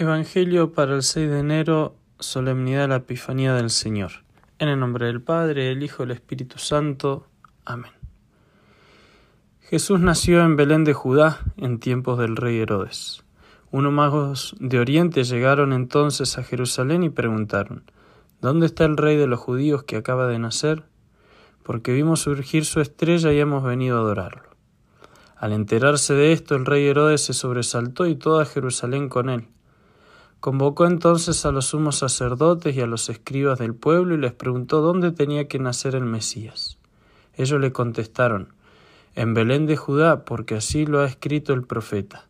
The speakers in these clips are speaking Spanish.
Evangelio para el 6 de enero, solemnidad de la Epifanía del Señor. En el nombre del Padre, del Hijo y del Espíritu Santo. Amén. Jesús nació en Belén de Judá en tiempos del rey Herodes. Unos magos de Oriente llegaron entonces a Jerusalén y preguntaron, ¿Dónde está el rey de los judíos que acaba de nacer? Porque vimos surgir su estrella y hemos venido a adorarlo. Al enterarse de esto, el rey Herodes se sobresaltó y toda Jerusalén con él Convocó entonces a los sumos sacerdotes y a los escribas del pueblo y les preguntó dónde tenía que nacer el Mesías. Ellos le contestaron, en Belén de Judá, porque así lo ha escrito el profeta.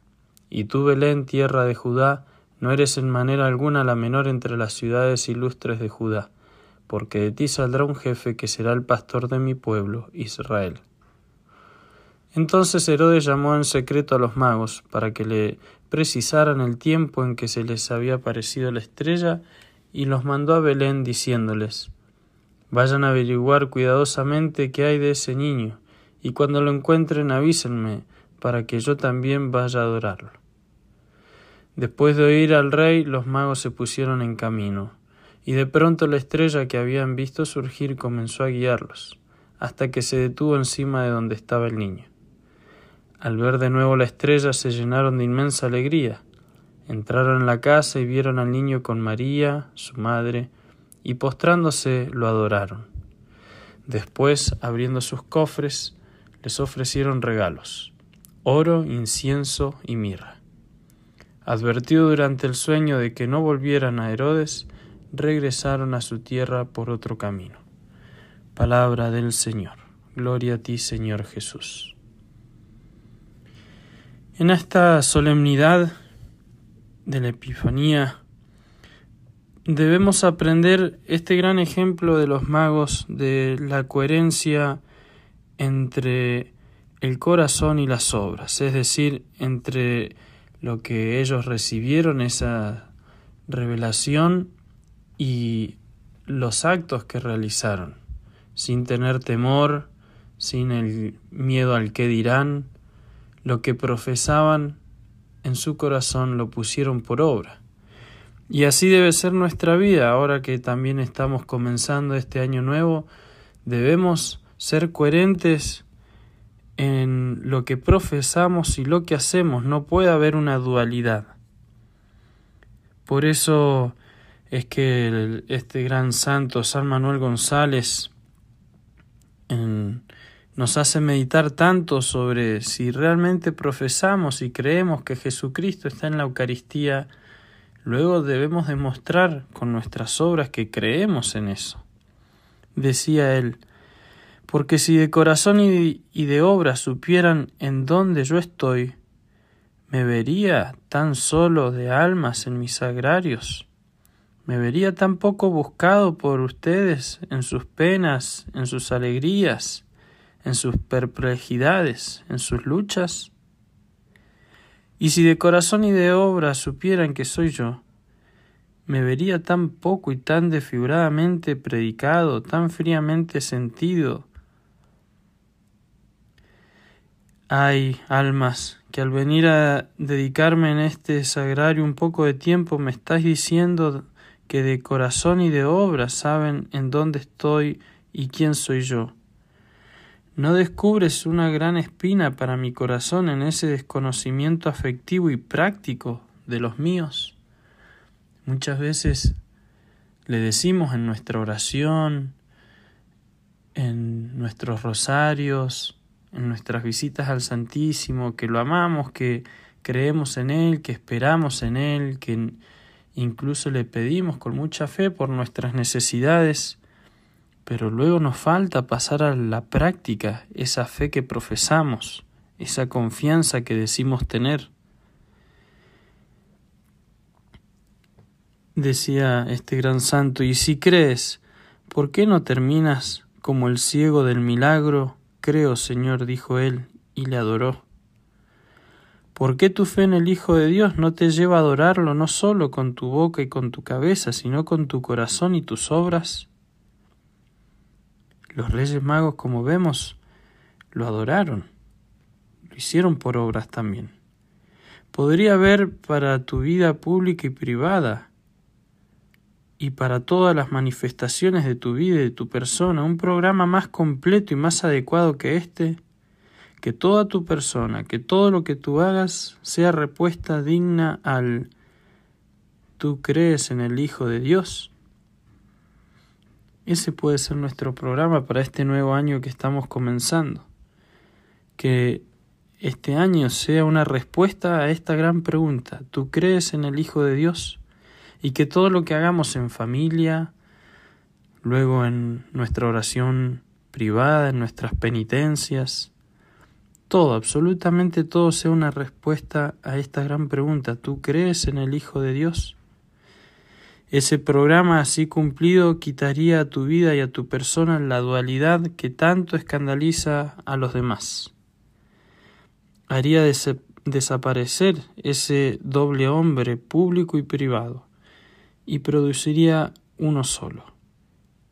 Y tú, Belén, tierra de Judá, no eres en manera alguna la menor entre las ciudades ilustres de Judá, porque de ti saldrá un jefe que será el pastor de mi pueblo, Israel. Entonces Herodes llamó en secreto a los magos para que le precisaran el tiempo en que se les había aparecido la estrella y los mandó a Belén diciéndoles Vayan a averiguar cuidadosamente qué hay de ese niño, y cuando lo encuentren avísenme, para que yo también vaya a adorarlo. Después de oír al rey, los magos se pusieron en camino, y de pronto la estrella que habían visto surgir comenzó a guiarlos, hasta que se detuvo encima de donde estaba el niño. Al ver de nuevo la estrella se llenaron de inmensa alegría. Entraron en la casa y vieron al niño con María, su madre, y postrándose lo adoraron. Después, abriendo sus cofres, les ofrecieron regalos, oro, incienso y mirra. Advertido durante el sueño de que no volvieran a Herodes, regresaron a su tierra por otro camino. Palabra del Señor. Gloria a ti, Señor Jesús. En esta solemnidad de la Epifanía debemos aprender este gran ejemplo de los magos de la coherencia entre el corazón y las obras, es decir, entre lo que ellos recibieron, esa revelación, y los actos que realizaron, sin tener temor, sin el miedo al que dirán, lo que profesaban en su corazón lo pusieron por obra. Y así debe ser nuestra vida, ahora que también estamos comenzando este año nuevo, debemos ser coherentes en lo que profesamos y lo que hacemos, no puede haber una dualidad. Por eso es que este gran santo San Manuel González en nos hace meditar tanto sobre si realmente profesamos y creemos que Jesucristo está en la Eucaristía, luego debemos demostrar con nuestras obras que creemos en eso. Decía él, porque si de corazón y de obra supieran en dónde yo estoy, me vería tan solo de almas en mis sagrarios, me vería tan poco buscado por ustedes en sus penas, en sus alegrías, en sus perplejidades, en sus luchas? Y si de corazón y de obra supieran que soy yo, me vería tan poco y tan desfiguradamente predicado, tan fríamente sentido. Hay almas que al venir a dedicarme en este sagrario un poco de tiempo me estáis diciendo que de corazón y de obra saben en dónde estoy y quién soy yo. ¿No descubres una gran espina para mi corazón en ese desconocimiento afectivo y práctico de los míos? Muchas veces le decimos en nuestra oración, en nuestros rosarios, en nuestras visitas al Santísimo, que lo amamos, que creemos en Él, que esperamos en Él, que incluso le pedimos con mucha fe por nuestras necesidades pero luego nos falta pasar a la práctica esa fe que profesamos, esa confianza que decimos tener. Decía este gran santo, y si crees, ¿por qué no terminas como el ciego del milagro? Creo, Señor, dijo él, y le adoró. ¿Por qué tu fe en el Hijo de Dios no te lleva a adorarlo no solo con tu boca y con tu cabeza, sino con tu corazón y tus obras? Los reyes magos, como vemos, lo adoraron, lo hicieron por obras también. podría haber para tu vida pública y privada y para todas las manifestaciones de tu vida y de tu persona un programa más completo y más adecuado que este, que toda tu persona, que todo lo que tú hagas sea respuesta digna al ¿tú crees en el Hijo de Dios? Ese puede ser nuestro programa para este nuevo año que estamos comenzando. Que este año sea una respuesta a esta gran pregunta. ¿Tú crees en el Hijo de Dios? Y que todo lo que hagamos en familia, luego en nuestra oración privada, en nuestras penitencias, todo, absolutamente todo sea una respuesta a esta gran pregunta. ¿Tú crees en el Hijo de Dios? Ese programa así cumplido quitaría a tu vida y a tu persona la dualidad que tanto escandaliza a los demás. Haría desaparecer ese doble hombre público y privado y produciría uno solo,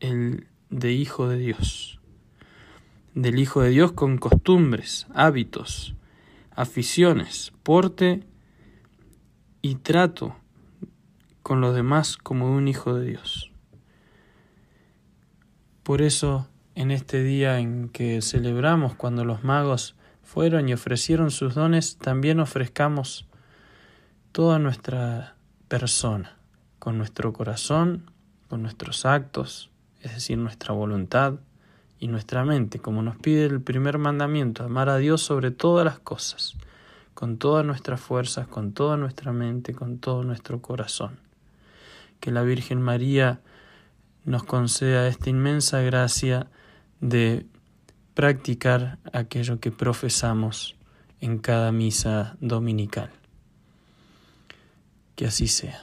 el de Hijo de Dios. Del Hijo de Dios con costumbres, hábitos, aficiones, porte y trato con los demás como un hijo de Dios. Por eso, en este día en que celebramos cuando los magos fueron y ofrecieron sus dones, también ofrezcamos toda nuestra persona, con nuestro corazón, con nuestros actos, es decir, nuestra voluntad y nuestra mente, como nos pide el primer mandamiento, amar a Dios sobre todas las cosas, con todas nuestras fuerzas, con toda nuestra mente, con todo nuestro corazón que la Virgen María nos conceda esta inmensa gracia de practicar aquello que profesamos en cada misa dominical. Que así sea.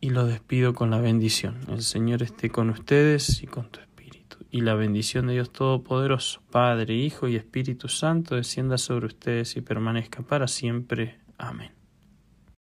Y lo despido con la bendición. El Señor esté con ustedes y con tu espíritu. Y la bendición de Dios Todopoderoso, Padre, Hijo y Espíritu Santo, descienda sobre ustedes y permanezca para siempre. Amén.